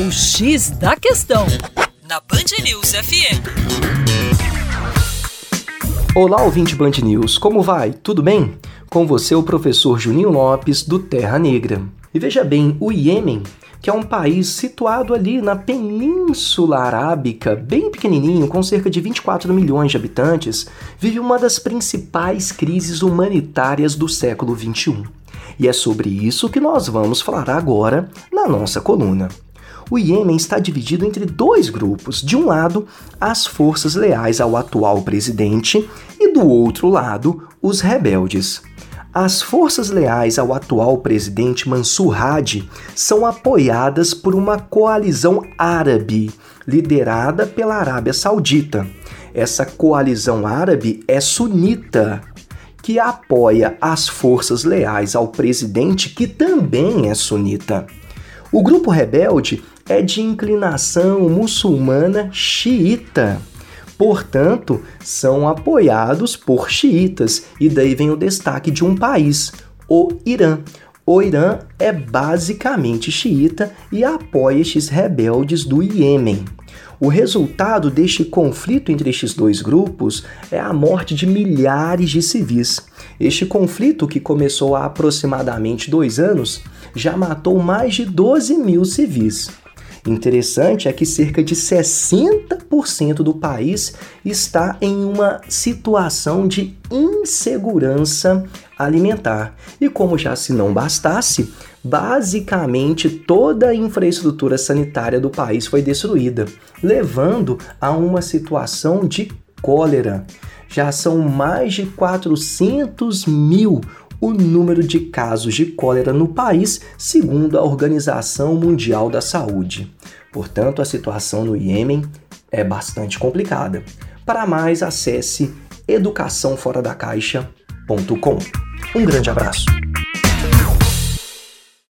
O X da Questão, na Band News FM. Olá, ouvinte Band News, como vai? Tudo bem? Com você, o professor Juninho Lopes, do Terra Negra. E veja bem, o Iêmen, que é um país situado ali na Península Arábica, bem pequenininho, com cerca de 24 milhões de habitantes, vive uma das principais crises humanitárias do século XXI. E é sobre isso que nós vamos falar agora na nossa coluna o Iêmen está dividido entre dois grupos. De um lado, as forças leais ao atual presidente, e do outro lado, os rebeldes. As forças leais ao atual presidente Mansur Hadi são apoiadas por uma coalizão árabe, liderada pela Arábia Saudita. Essa coalizão árabe é sunita, que apoia as forças leais ao presidente, que também é sunita. O grupo rebelde é de inclinação muçulmana xiita. Portanto, são apoiados por xiitas, e daí vem o destaque de um país, o Irã. O Irã é basicamente xiita e apoia estes rebeldes do Iêmen. O resultado deste conflito entre estes dois grupos é a morte de milhares de civis. Este conflito, que começou há aproximadamente dois anos, já matou mais de 12 mil civis. Interessante é que cerca de 60% do país está em uma situação de insegurança alimentar. E como já se não bastasse, basicamente toda a infraestrutura sanitária do país foi destruída, levando a uma situação de cólera. Já são mais de 400 mil o número de casos de cólera no país, segundo a Organização Mundial da Saúde. Portanto, a situação no Iêmen é bastante complicada. Para mais, acesse educaçãoforadacaixa.com. Um grande abraço.